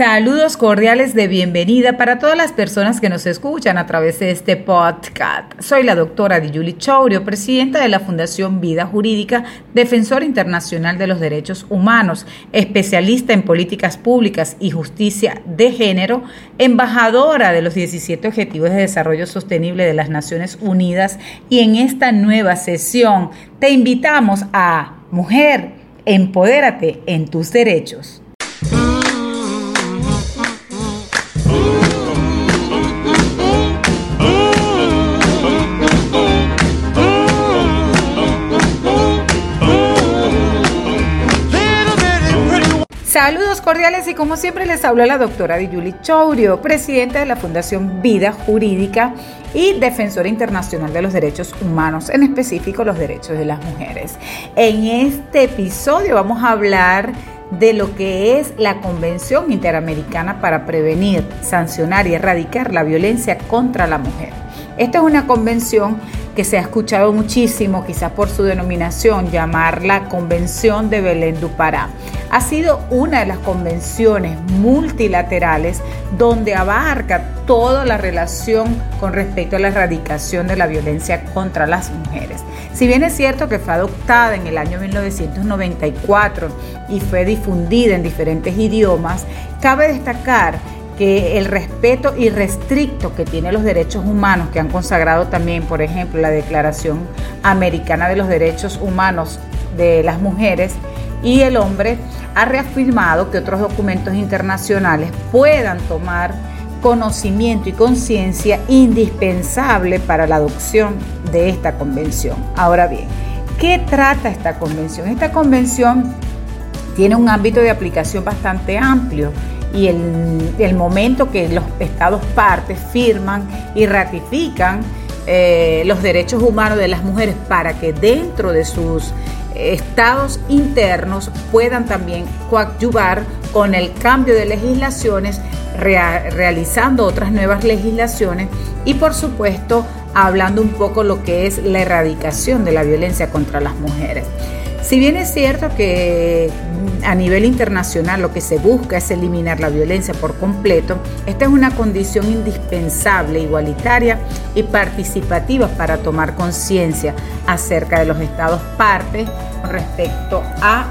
Saludos cordiales de bienvenida para todas las personas que nos escuchan a través de este podcast. Soy la doctora Diyuli Chaurio, presidenta de la Fundación Vida Jurídica, defensora internacional de los derechos humanos, especialista en políticas públicas y justicia de género, embajadora de los 17 Objetivos de Desarrollo Sostenible de las Naciones Unidas y en esta nueva sesión te invitamos a Mujer, empodérate en tus derechos. Saludos cordiales y como siempre les habla la doctora Diyuli Chourio, presidenta de la Fundación Vida Jurídica y defensora internacional de los derechos humanos, en específico los derechos de las mujeres. En este episodio vamos a hablar de lo que es la Convención Interamericana para Prevenir, Sancionar y Erradicar la Violencia contra la Mujer. Esta es una convención que se ha escuchado muchísimo, quizás por su denominación, llamarla Convención de Belén du Pará. Ha sido una de las convenciones multilaterales donde abarca toda la relación con respecto a la erradicación de la violencia contra las mujeres. Si bien es cierto que fue adoptada en el año 1994 y fue difundida en diferentes idiomas, cabe destacar que el respeto irrestricto que tiene los derechos humanos, que han consagrado también, por ejemplo, la Declaración Americana de los Derechos Humanos de las Mujeres y el hombre, ha reafirmado que otros documentos internacionales puedan tomar conocimiento y conciencia indispensable para la adopción de esta convención. Ahora bien, ¿qué trata esta convención? Esta convención tiene un ámbito de aplicación bastante amplio y el, momento que los estados partes firman y ratifican eh, los derechos humanos de las mujeres para que dentro de sus estados internos puedan también coadyuvar con el cambio de legislaciones, realizando otras nuevas legislaciones y por supuesto hablando un poco lo que es la erradicación de la violencia contra las mujeres. Si bien es cierto que mm, a nivel internacional lo que se busca es eliminar la violencia por completo, esta es una condición indispensable, igualitaria y participativa para tomar conciencia acerca de los estados partes respecto a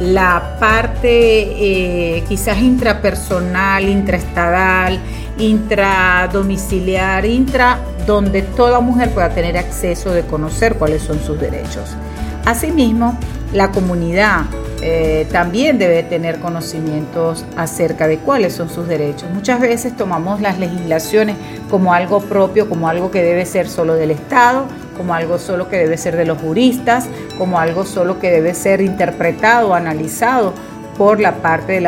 la parte eh, quizás intrapersonal, intraestadal, intradomiciliar, intra, donde toda mujer pueda tener acceso de conocer cuáles son sus derechos. Asimismo, la comunidad eh, también debe tener conocimientos acerca de cuáles son sus derechos. Muchas veces tomamos las legislaciones como algo propio, como algo que debe ser solo del Estado, como algo solo que debe ser de los juristas, como algo solo que debe ser interpretado, analizado por la parte de,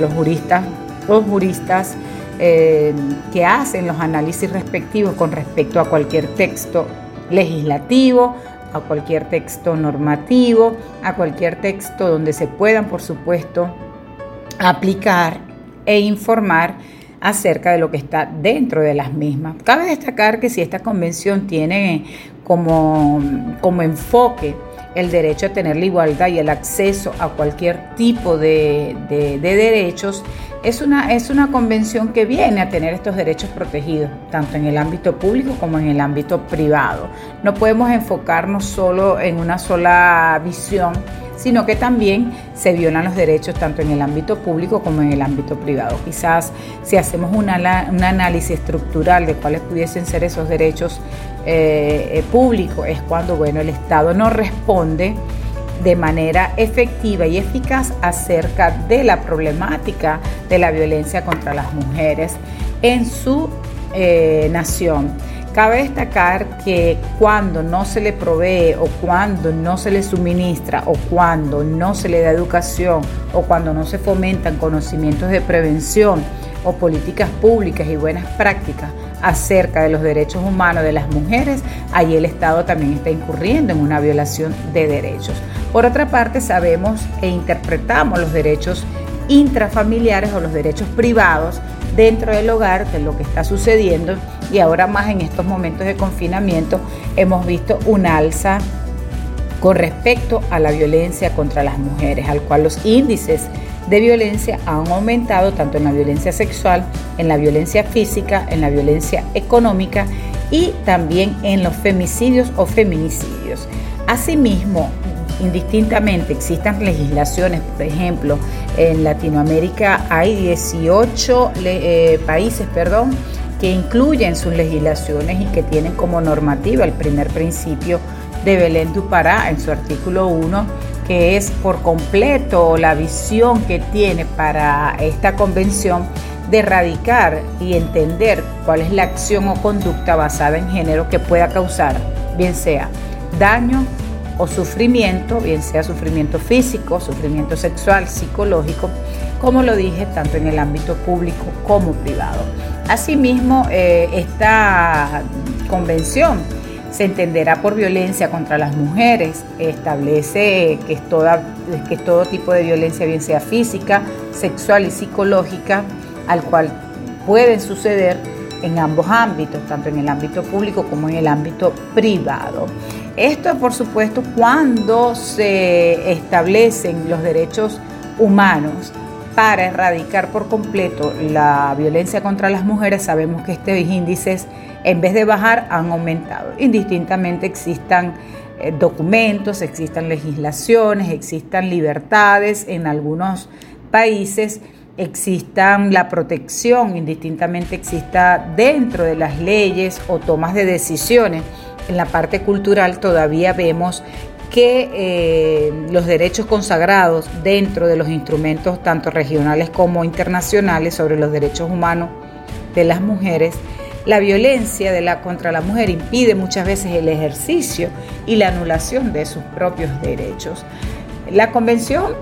los juristas, los juristas eh, que hacen los análisis respectivos con respecto a cualquier texto legislativo, a cualquier texto normativo, a cualquier texto donde se puedan, por supuesto, aplicar e informar acerca de lo que está dentro de las mismas. Cabe destacar que si esta convención tiene como, como enfoque el derecho a tener la igualdad y el acceso a cualquier tipo de, de, derechos, es una, es una convención que viene a tener estos derechos protegidos, tanto en el ámbito público como en el ámbito privado. No podemos enfocarnos solo en una sola visión sino que también se violan los derechos tanto en el ámbito público como en el ámbito privado. Quizás si hacemos un análisis estructural de cuáles pudiesen ser esos derechos eh, eh, públicos, es cuando bueno, el Estado no responde de manera efectiva y eficaz acerca de la problemática de la violencia contra las mujeres en su eh, nación. Cabe destacar que cuando no se le provee o cuando no se le suministra o cuando no se le da educación o cuando no se fomentan conocimientos de prevención o políticas públicas y buenas prácticas acerca de los derechos humanos de las mujeres, ahí el Estado también está incurriendo en una violación de derechos. Por otra parte, sabemos e interpretamos los derechos intrafamiliares o los derechos privados dentro del hogar, que es lo que está sucediendo, y ahora más en estos momentos de confinamiento hemos visto un alza con respecto a la violencia contra las mujeres, al cual los índices de violencia han aumentado tanto en la violencia sexual, en la violencia física, en la violencia económica y también en los femicidios o feminicidios. Asimismo, indistintamente existan legislaciones, por ejemplo, en Latinoamérica hay 18 eh, países, perdón, que incluyen sus legislaciones y que tienen como normativa el primer principio de Belén du Pará en su artículo 1, que es por completo la visión que tiene para esta convención de erradicar y entender cuál es la acción o conducta basada en género que pueda causar, bien sea daño o sufrimiento, bien sea sufrimiento físico, sufrimiento sexual, psicológico, como lo dije, tanto en el ámbito público como privado. Asimismo, eh, esta convención se entenderá por violencia contra las mujeres, establece que es, toda, que todo tipo de violencia, bien sea física, sexual y psicológica, al cual pueden suceder en ambos ámbitos, tanto en el ámbito público como en el ámbito privado. Esto, por supuesto, cuando se establecen los derechos humanos para erradicar por completo la violencia contra las mujeres, sabemos que estos índices, en vez de bajar, han aumentado. Indistintamente existan eh, documentos, existan legislaciones, existan libertades en algunos países existan la protección, indistintamente exista dentro de las leyes o tomas de decisiones. En la parte cultural todavía vemos que eh, los derechos consagrados dentro de los instrumentos tanto regionales como internacionales sobre los derechos humanos de las mujeres, la violencia contra la mujer impide muchas veces el ejercicio y la anulación de sus propios derechos. La convención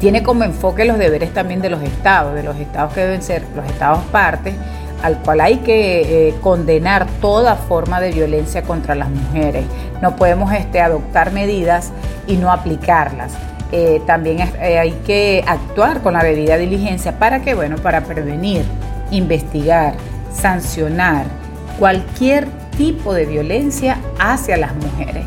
tiene como enfoque los deberes también de los estados, de los estados que deben ser los estados partes, al cual hay que eh, condenar toda forma de violencia contra las mujeres. No podemos este, adoptar medidas y no aplicarlas. Eh, también eh, hay que actuar con la debida diligencia para que, bueno, para prevenir, investigar, sancionar cualquier tipo de violencia hacia las mujeres.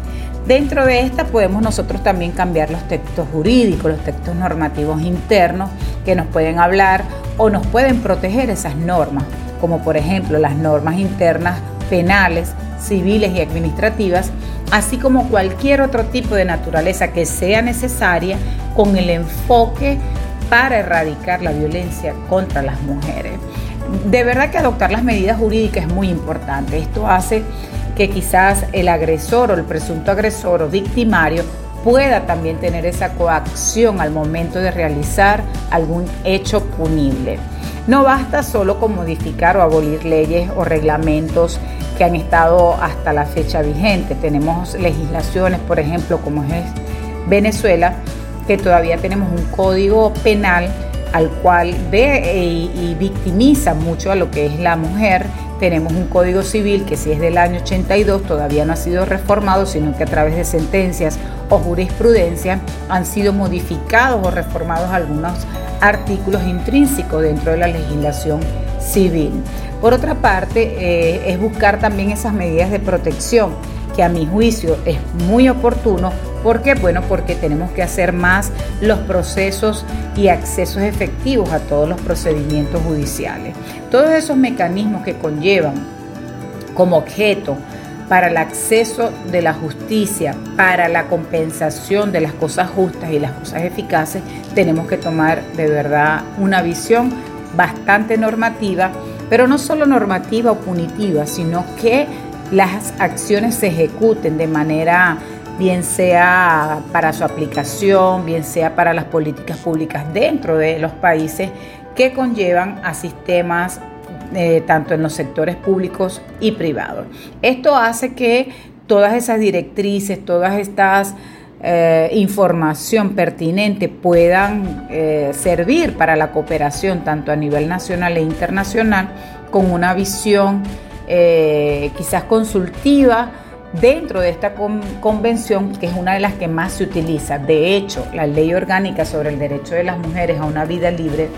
Dentro de esta podemos nosotros también cambiar los textos jurídicos, los textos normativos internos que nos pueden hablar o nos pueden proteger esas normas, como por ejemplo las normas internas penales, civiles y administrativas, así como cualquier otro tipo de naturaleza que sea necesaria con el enfoque para erradicar la violencia contra las mujeres. De verdad que adoptar las medidas jurídicas es muy importante. Esto hace que quizás el agresor o el presunto agresor o victimario pueda también tener esa coacción al momento de realizar algún hecho punible. No basta solo con modificar o abolir leyes o reglamentos que han estado hasta la fecha vigente. Tenemos legislaciones, por ejemplo, como es Venezuela, que todavía tenemos un código penal al cual ve y, victimiza mucho a lo que es la mujer tenemos un código civil que si es del año 82 todavía no ha sido reformado, sino que a través de sentencias o jurisprudencia han sido modificados o reformados algunos artículos intrínsecos dentro de la legislación civil. Por otra parte, eh, es buscar también esas medidas de protección que a mi juicio es muy oportuno. ¿Por qué? Bueno, porque tenemos que hacer más los procesos y accesos efectivos a todos los procedimientos judiciales. Todos esos mecanismos que conllevan como objeto para el acceso de la justicia, para la compensación de las cosas justas y las cosas eficaces, tenemos que tomar de verdad una visión bastante normativa, pero no solo normativa o punitiva, sino que las acciones se ejecuten de manera bien sea para su aplicación, bien sea para las políticas públicas dentro de los países que conllevan a sistemas eh, tanto en los sectores públicos y privados. Esto hace que todas esas directrices, todas estas eh, información pertinente puedan eh, servir para la cooperación tanto a nivel nacional e internacional con una visión quizás consultiva dentro de esta convención, que es una de las que más se utiliza. De hecho, la ley orgánica sobre el derecho de las mujeres a una vida libre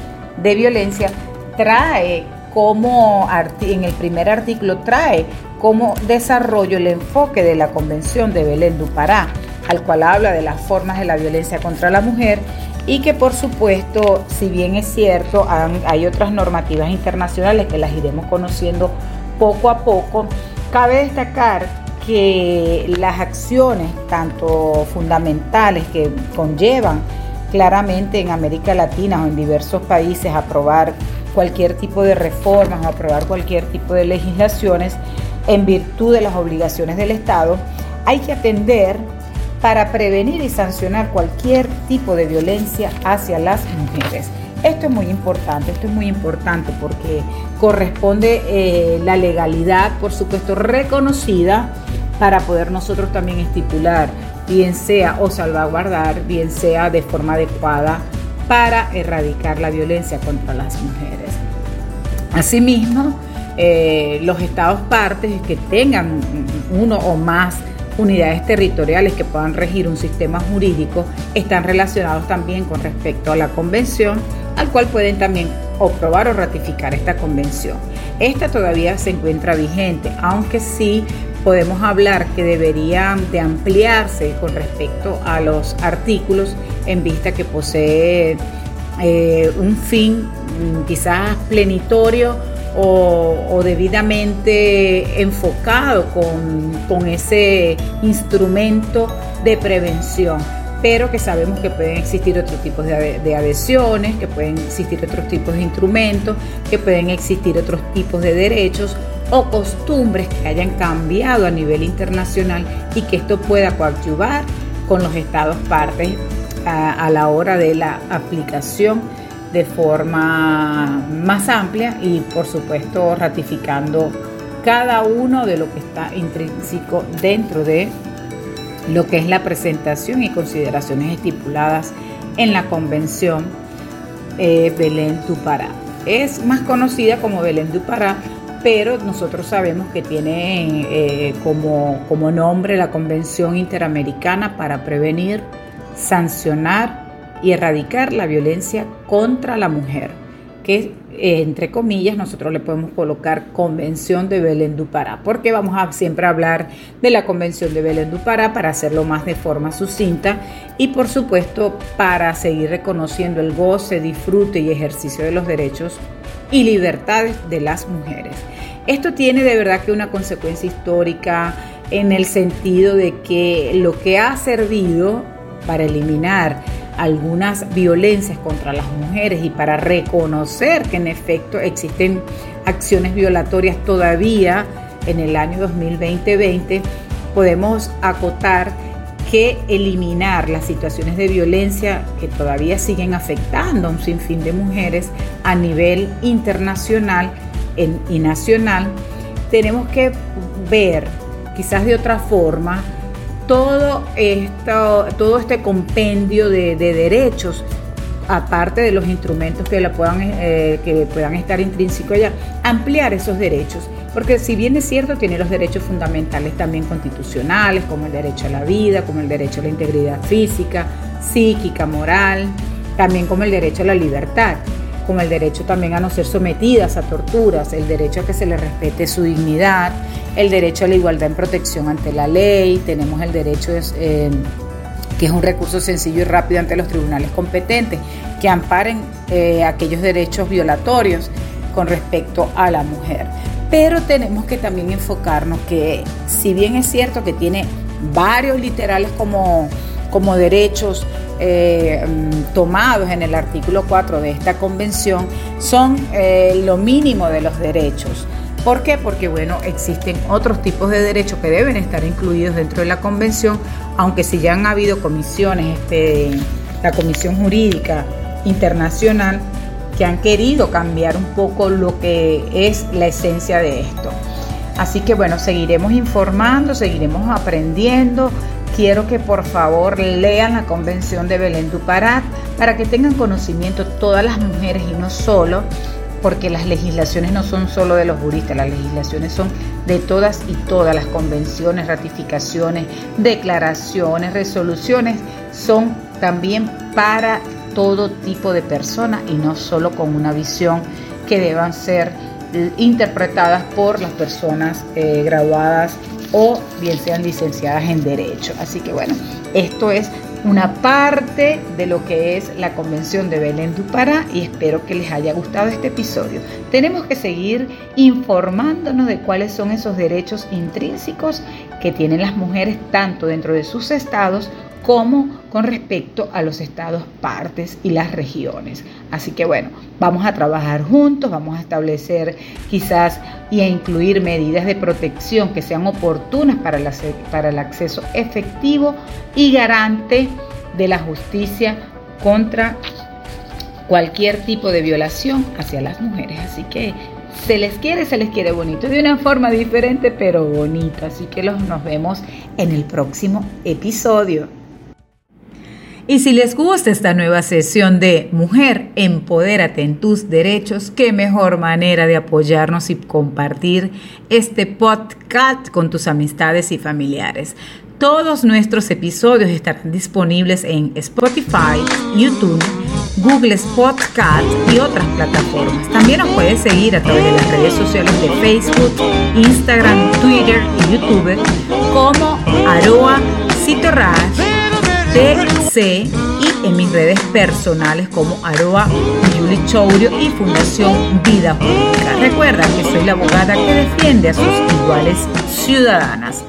de violencia trae como, en el primer artículo, trae como desarrollo el enfoque de la Convención de Belén du Pará, al cual habla de las formas de la violencia contra la mujer y que por supuesto, si bien es cierto, hay otras normativas internacionales que las iremos conociendo poco a poco, cabe destacar que las acciones, tanto fundamentales que conllevan claramente en América Latina o en diversos países aprobar cualquier tipo de reformas o aprobar cualquier tipo de legislaciones en virtud de las obligaciones del Estado, hay que atender para prevenir y sancionar cualquier tipo de violencia hacia las mujeres. Esto es muy importante, esto es muy importante porque corresponde eh, la legalidad, por supuesto, reconocida para poder nosotros también estipular, bien sea o salvaguardar, bien sea de forma adecuada para erradicar la violencia contra las mujeres. Asimismo, eh, los estados partes que tengan uno o más unidades territoriales que puedan regir un sistema jurídico están relacionados también con respecto a la convención, al cual pueden también aprobar o ratificar esta convención. Esta todavía se encuentra vigente, aunque sí podemos hablar que deberían de ampliarse con respecto a los artículos en vista que posee eh, un fin mm, quizás plenitorio o, debidamente enfocado con, ese instrumento de prevención. Pero que sabemos que pueden existir otros tipos de, adhesiones, que pueden existir otros tipos de instrumentos, que pueden existir otros tipos de derechos o costumbres que hayan cambiado a nivel internacional y que esto pueda coadyuvar con los estados partes a, la hora de la aplicación de forma más amplia y por supuesto ratificando cada uno de lo que está intrínseco dentro de lo que es la presentación y consideraciones estipuladas en la Convención eh, Belén du Pará. Es más conocida como Belén du Pará pero nosotros sabemos que tiene eh, como, como nombre la Convención Interamericana para prevenir, sancionar y erradicar la violencia contra la mujer, que eh, entre comillas nosotros le podemos colocar Convención de Belén du Pará, porque vamos a siempre hablar de la Convención de Belén du Pará para hacerlo más de forma sucinta y por supuesto para seguir reconociendo el goce, disfrute y ejercicio de los derechos y libertades de las mujeres. Esto tiene de verdad que una consecuencia histórica en el sentido de que lo que ha servido para eliminar algunas violencias contra las mujeres y para reconocer que en efecto existen acciones violatorias todavía en el año 2020, podemos acotar que eliminar las situaciones de violencia que todavía siguen afectando a un sinfín de mujeres a nivel internacional y nacional, tenemos que ver quizás de otra forma todo, esto, todo este compendio de, derechos, aparte de los instrumentos que, la puedan, eh, que puedan estar intrínsecos allá, ampliar esos derechos. Porque si bien es cierto, tiene los derechos fundamentales también constitucionales, como el derecho a la vida, como el derecho a la integridad física, psíquica, moral, también como el derecho a la libertad con el derecho también a no ser sometidas a torturas, el derecho a que se le respete su dignidad, el derecho a la igualdad en protección ante la ley, tenemos el derecho eh, que es un recurso sencillo y rápido ante los tribunales competentes, que amparen eh, aquellos derechos violatorios con respecto a la mujer. Pero tenemos que también enfocarnos que si bien es cierto que tiene varios literales como, como derechos, eh, tomados en el artículo 4 de esta convención son eh, lo mínimo de los derechos. ¿Por qué? Porque bueno, existen otros tipos de derechos que deben estar incluidos dentro de la convención, aunque si ya han habido comisiones, este, la Comisión Jurídica Internacional, que han querido cambiar un poco lo que es la esencia de esto. Así que bueno, seguiremos informando, seguiremos aprendiendo, quiero que por favor lean la Convención de Belén du Pará para que tengan conocimiento todas las mujeres y no solo, porque las legislaciones no son solo de los juristas, las legislaciones son de todas y todas. Las convenciones, ratificaciones, declaraciones, resoluciones, son también para todo tipo de personas y no solo con una visión que deban ser interpretadas por las personas eh, graduadas o bien sean licenciadas en Derecho. Así que bueno, esto es una parte de lo que es la Convención de Belén du Pará y espero que les haya gustado este episodio. Tenemos que seguir informándonos de cuáles son esos derechos intrínsecos que tienen las mujeres tanto dentro de sus estados como con respecto a los estados partes y las regiones. Así que bueno, vamos a trabajar juntos, vamos a establecer quizás y a incluir medidas de protección que sean oportunas para, el acceso efectivo y garante de la justicia contra cualquier tipo de violación hacia las mujeres. Así que se les quiere, se les quiere bonito, de una forma diferente, pero bonita. Así que los, nos vemos en el próximo episodio. Y si les gusta esta nueva sesión de Mujer, empodérate en tus derechos, qué mejor manera de apoyarnos y compartir este podcast con tus amistades y familiares. Todos nuestros episodios estarán disponibles en Spotify, YouTube, Google Podcast y otras plataformas. También nos puedes seguir a través de las redes sociales de Facebook, Instagram, Twitter y YouTube como Aroa Citorras TC y en mis redes personales como arroba Yuli Chourio y Fundación Vida Jurídica. Recuerda que soy la abogada que defiende a sus iguales ciudadanas.